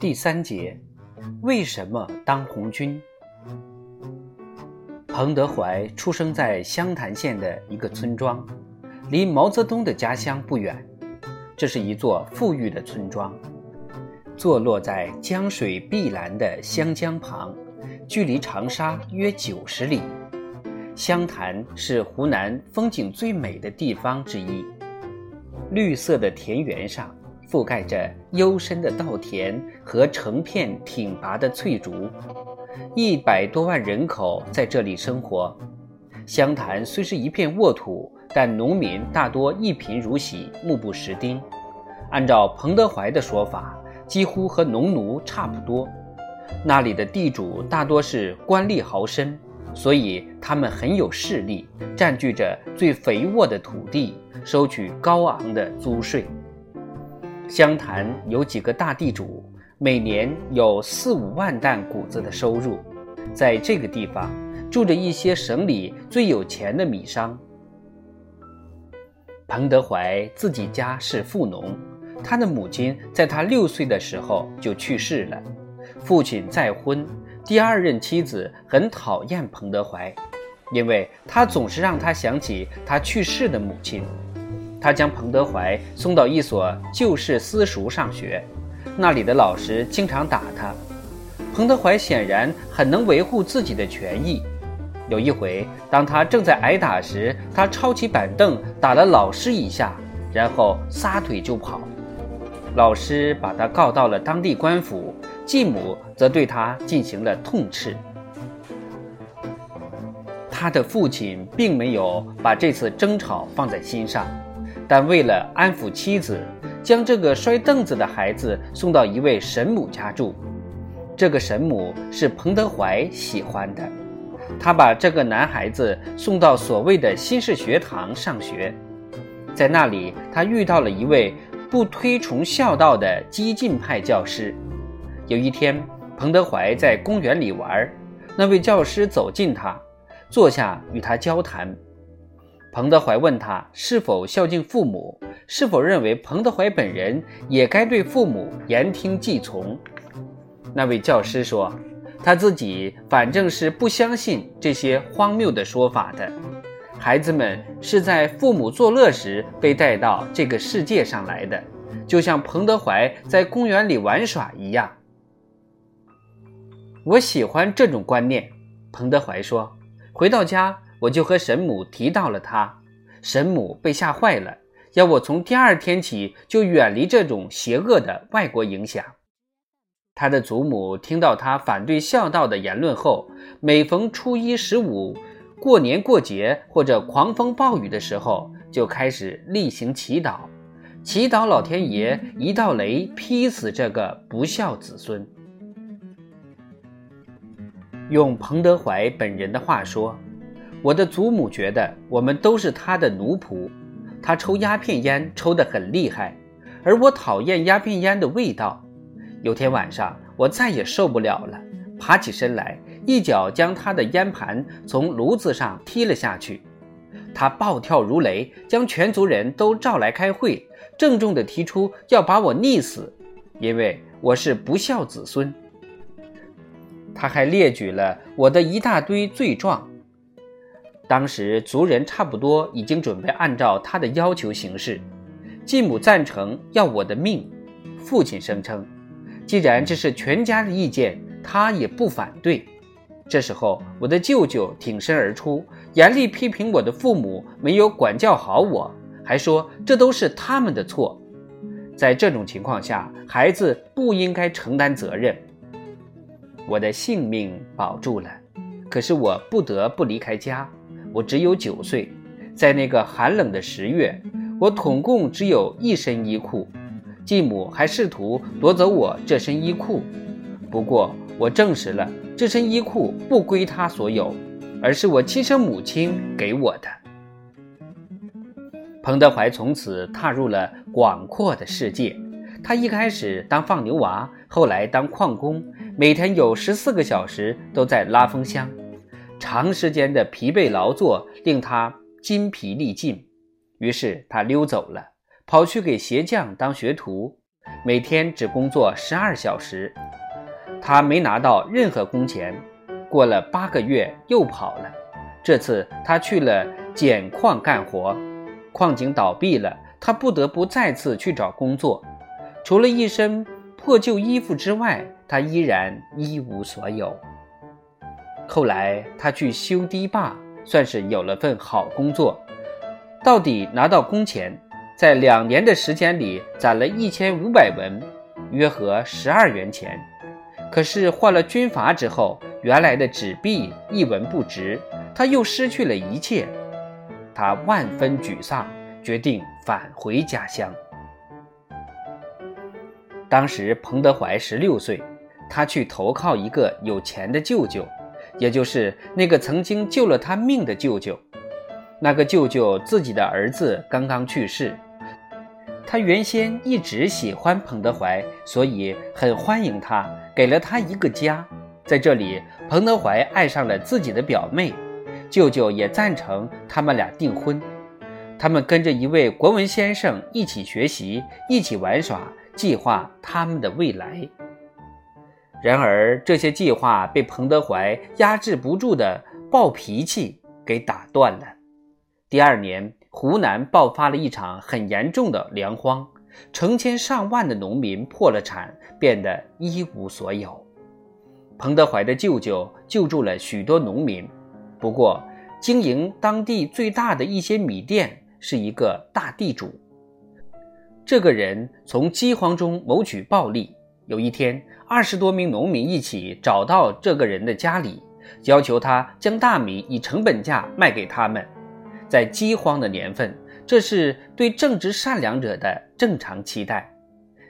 第三节，为什么当红军？彭德怀出生在湘潭县的一个村庄，离毛泽东的家乡不远。这是一座富裕的村庄，坐落在江水碧蓝的湘江旁，距离长沙约九十里。湘潭是湖南风景最美的地方之一，绿色的田园上。覆盖着幽深的稻田和成片挺拔的翠竹，一百多万人口在这里生活。湘潭虽是一片沃土，但农民大多一贫如洗，目不识丁。按照彭德怀的说法，几乎和农奴差不多。那里的地主大多是官吏豪绅，所以他们很有势力，占据着最肥沃的土地，收取高昂的租税。湘潭有几个大地主，每年有四五万担谷子的收入。在这个地方，住着一些省里最有钱的米商。彭德怀自己家是富农，他的母亲在他六岁的时候就去世了。父亲再婚，第二任妻子很讨厌彭德怀，因为他总是让他想起他去世的母亲。他将彭德怀送到一所旧式私塾上学，那里的老师经常打他。彭德怀显然很能维护自己的权益。有一回，当他正在挨打时，他抄起板凳打了老师一下，然后撒腿就跑。老师把他告到了当地官府，继母则对他进行了痛斥。他的父亲并没有把这次争吵放在心上。但为了安抚妻子，将这个摔凳子的孩子送到一位神母家住。这个神母是彭德怀喜欢的，他把这个男孩子送到所谓的新式学堂上学。在那里，他遇到了一位不推崇孝道的激进派教师。有一天，彭德怀在公园里玩，那位教师走近他，坐下与他交谈。彭德怀问他是否孝敬父母，是否认为彭德怀本人也该对父母言听计从。那位教师说，他自己反正是不相信这些荒谬的说法的。孩子们是在父母作乐时被带到这个世界上来的，就像彭德怀在公园里玩耍一样。我喜欢这种观念，彭德怀说。回到家。我就和神母提到了他，神母被吓坏了，要我从第二天起就远离这种邪恶的外国影响。他的祖母听到他反对孝道的言论后，每逢初一、十五、过年过节或者狂风暴雨的时候，就开始例行祈祷，祈祷老天爷一道雷劈死这个不孝子孙。用彭德怀本人的话说。我的祖母觉得我们都是他的奴仆，他抽鸦片烟抽得很厉害，而我讨厌鸦片烟的味道。有天晚上，我再也受不了了，爬起身来，一脚将他的烟盘从炉子上踢了下去。他暴跳如雷，将全族人都召来开会，郑重地提出要把我溺死，因为我是不孝子孙。他还列举了我的一大堆罪状。当时族人差不多已经准备按照他的要求行事，继母赞成要我的命，父亲声称，既然这是全家的意见，他也不反对。这时候，我的舅舅挺身而出，严厉批评我的父母没有管教好我，还说这都是他们的错。在这种情况下，孩子不应该承担责任。我的性命保住了，可是我不得不离开家。我只有九岁，在那个寒冷的十月，我统共只有一身衣裤，继母还试图夺走我这身衣裤。不过，我证实了这身衣裤不归他所有，而是我亲生母亲给我的。彭德怀从此踏入了广阔的世界。他一开始当放牛娃，后来当矿工，每天有十四个小时都在拉风箱。长时间的疲惫劳作令他筋疲力尽，于是他溜走了，跑去给鞋匠当学徒。每天只工作十二小时。他没拿到任何工钱。过了八个月，又跑了。这次他去了碱矿干活，矿井倒闭了，他不得不再次去找工作。除了一身破旧衣服之外，他依然一无所有。后来他去修堤坝，算是有了份好工作，到底拿到工钱，在两年的时间里攒了一千五百文，约合十二元钱。可是换了军阀之后，原来的纸币一文不值，他又失去了一切，他万分沮丧，决定返回家乡。当时彭德怀十六岁，他去投靠一个有钱的舅舅，也就是那个曾经救了他命的舅舅。那个舅舅自己的儿子刚刚去世，他原先一直喜欢彭德怀，所以很欢迎他，给了他一个家。在这里，彭德怀爱上了自己的表妹，舅舅也赞成他们俩订婚。他们跟着一位国文先生一起学习，一起玩耍，计划他们的未来。然而，这些计划被彭德怀压制不住的暴脾气给打断了。第二年，湖南爆发了一场很严重的粮荒，成千上万的农民破了产，变得一无所有。彭德怀的舅舅救助了许多农民，不过经营当地最大的一些米店是一个大地主。这个人从饥荒中谋取暴利。有一天，二十多名农民一起找到这个人的家里，要求他将大米以成本价卖给他们。在饥荒的年份，这是对正直善良者的正常期待。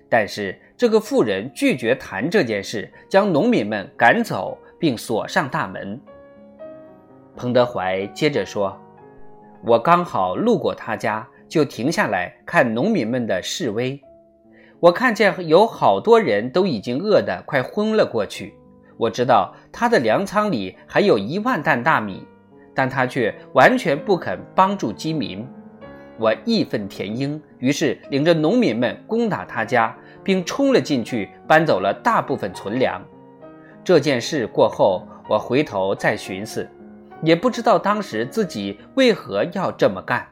但是这个妇人拒绝谈这件事，将农民们赶走，并锁上大门。彭德怀接着说：“我刚好路过他家，就停下来看农民们的示威。我看见有好多人都已经饿得快昏了过去。我知道他的粮仓里还有一万担大米，但他却完全不肯帮助饥民。我义愤填膺，于是领着农民们攻打他家。”并冲了进去，搬走了大部分存粮。这件事过后，我回头再寻思，也不知道当时自己为何要这么干。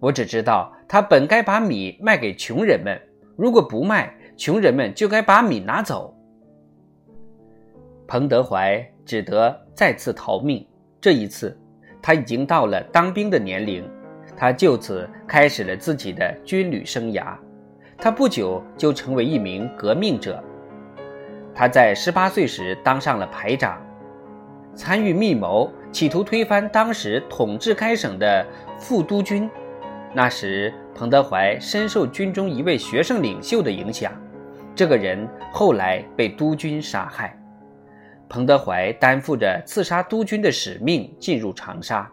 我只知道他本该把米卖给穷人们，如果不卖，穷人们就该把米拿走。彭德怀只得再次逃命。这一次，他已经到了当兵的年龄，他就此开始了自己的军旅生涯。他不久就成为一名革命者。他在十八岁时当上了排长，参与密谋，企图推翻当时统治该省的副督军。那时，彭德怀深受军中一位学生领袖的影响，这个人后来被督军杀害。彭德怀担负着刺杀督军的使命，进入长沙。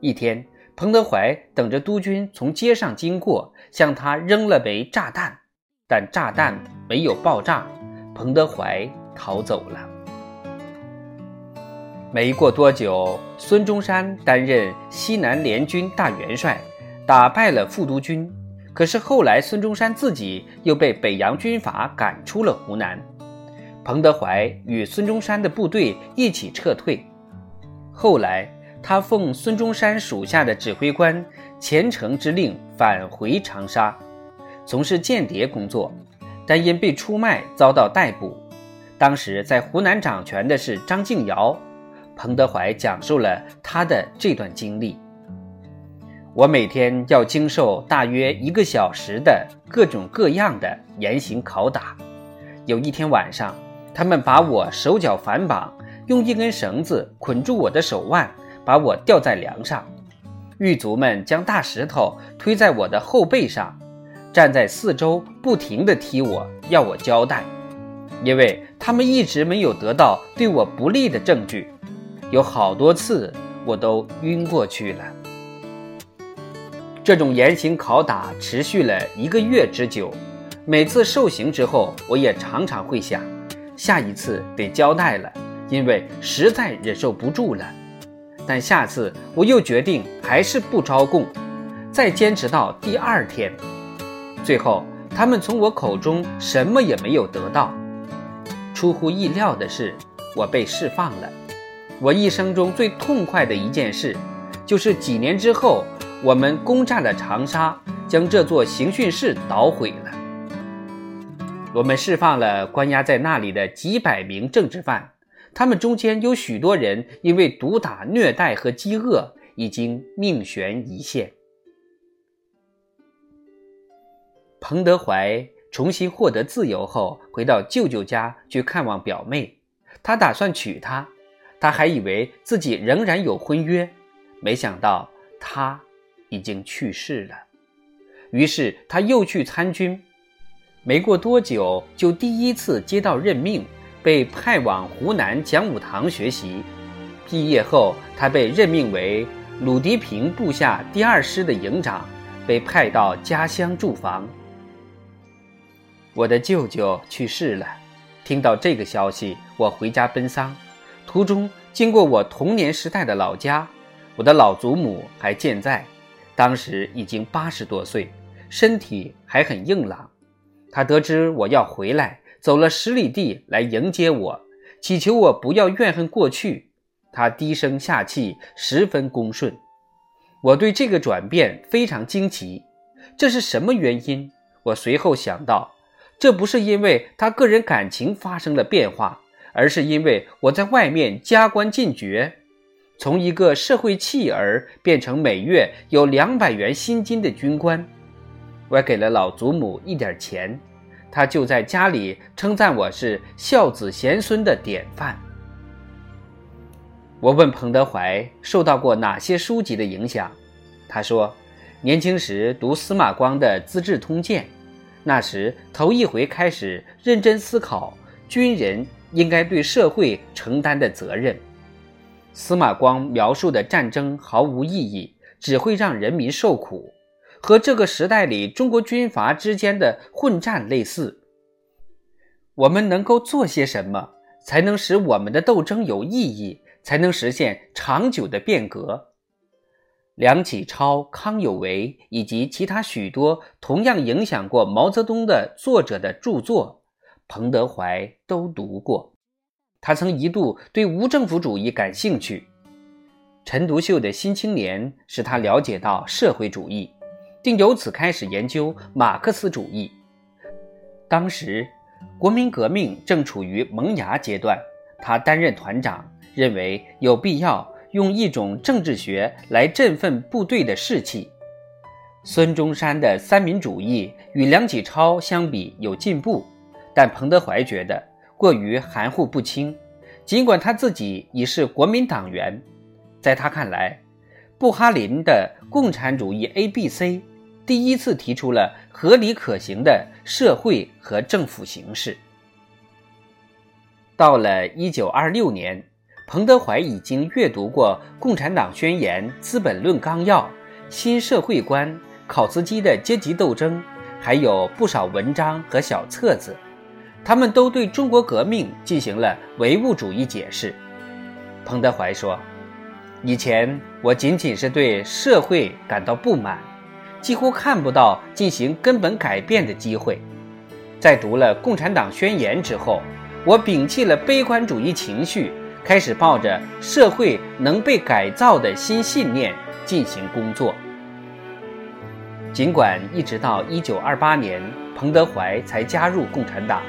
一天。彭德怀等着督军从街上经过，向他扔了枚炸弹，但炸弹没有爆炸，彭德怀逃走了。没过多久，孙中山担任西南联军大元帅，打败了副督军。可是后来，孙中山自己又被北洋军阀赶出了湖南，彭德怀与孙中山的部队一起撤退。后来。他奉孙中山属下的指挥官虔诚之令返回长沙，从事间谍工作，但因被出卖遭到逮捕。当时在湖南掌权的是张敬尧。彭德怀讲述了他的这段经历：我每天要经受大约一个小时的各种各样的严刑拷打。有一天晚上，他们把我手脚反绑，用一根绳子捆住我的手腕。把我吊在梁上，狱卒们将大石头推在我的后背上，站在四周不停地踢我，要我交代，因为他们一直没有得到对我不利的证据。有好多次我都晕过去了。这种严刑拷打持续了一个月之久，每次受刑之后，我也常常会想，下一次得交代了，因为实在忍受不住了。但下次我又决定还是不招供，再坚持到第二天。最后，他们从我口中什么也没有得到。出乎意料的是，我被释放了。我一生中最痛快的一件事，就是几年之后，我们攻占了长沙，将这座刑讯室捣毁了。我们释放了关押在那里的几百名政治犯，他们中间有许多人因为毒打、虐待和饥饿，已经命悬一线。彭德怀重新获得自由后，回到舅舅家去看望表妹。他打算娶她，他还以为自己仍然有婚约，没想到她已经去世了。于是他又去参军，没过多久就第一次接到任命，被派往湖南讲武堂学习。毕业后，他被任命为鲁涤平部下第二师的营长，被派到家乡驻防。我的舅舅去世了，听到这个消息，我回家奔丧，途中经过我童年时代的老家，我的老祖母还健在，当时已经八十多岁，身体还很硬朗。他得知我要回来，走了十里地来迎接我，祈求我不要怨恨过去。他低声下气，十分恭顺。我对这个转变非常惊奇，这是什么原因？我随后想到。这不是因为他个人感情发生了变化，而是因为我在外面加官进爵，从一个社会弃儿变成每月有两百元薪金的军官。我给了老祖母一点钱，他就在家里称赞我是孝子贤孙的典范。我问彭德怀受到过哪些书籍的影响，他说，年轻时读司马光的《资治通鉴》。那时头一回开始认真思考军人应该对社会承担的责任。司马光描述的战争毫无意义，只会让人民受苦，和这个时代里中国军阀之间的混战类似。我们能够做些什么，才能使我们的斗争有意义，才能实现长久的变革？梁启超、康有为以及其他许多同样影响过毛泽东的作者的著作，彭德怀都读过。他曾一度对无政府主义感兴趣。陈独秀的《新青年》使他了解到社会主义，并由此开始研究马克思主义。当时，国民革命正处于萌芽阶段，他担任团长，认为有必要。用一种政治学来振奋部队的士气。孙中山的三民主义与梁启超相比有进步，但彭德怀觉得过于含糊不清。尽管他自己已是国民党员，在他看来，布哈林的共产主义 A、B、C 第一次提出了合理可行的社会和政府形式。到了一九二六年。彭德怀已经阅读过《共产党宣言》《资本论纲要》《新社会观》考茨基的《阶级斗争》，还有不少文章和小册子，他们都对中国革命进行了唯物主义解释。彭德怀说：“以前我仅仅是对社会感到不满，几乎看不到进行根本改变的机会。在读了《共产党宣言》之后，我摒弃了悲观主义情绪。”开始抱着社会能被改造的新信念进行工作。尽管一直到一九二八年，彭德怀才加入共产党，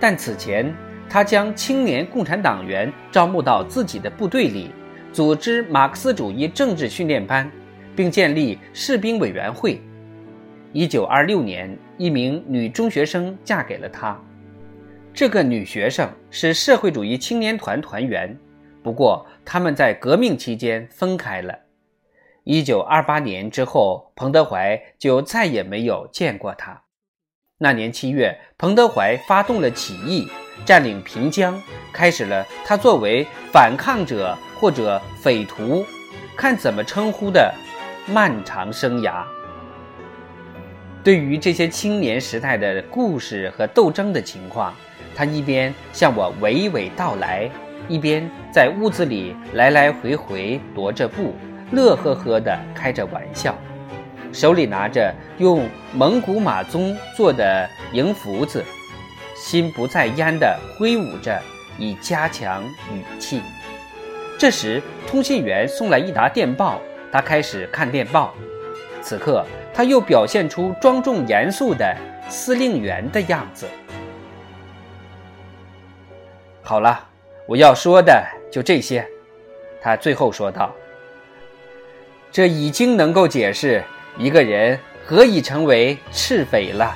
但此前他将青年共产党员招募到自己的部队里，组织马克思主义政治训练班，并建立士兵委员会。一九二六年，一名女中学生嫁给了他。这个女学生是社会主义青年团团员，不过他们在革命期间分开了。一九二八年之后，彭德怀就再也没有见过她。那年七月，彭德怀发动了起义，占领平江，开始了他作为反抗者或者匪徒，看怎么称呼的漫长生涯。对于这些青年时代的故事和斗争的情况。他一边向我娓娓道来，一边在屋子里来来回回踱着步，乐呵呵地开着玩笑。手里拿着用蒙古马鬃做的银福子，心不在焉地挥舞着，以加强语气。这时，通信员送来一沓电报，他开始看电报。此刻，他又表现出庄重严肃的司令员的样子。好了，我要说的就这些。他最后说道：“这已经能够解释一个人何以成为赤匪了。”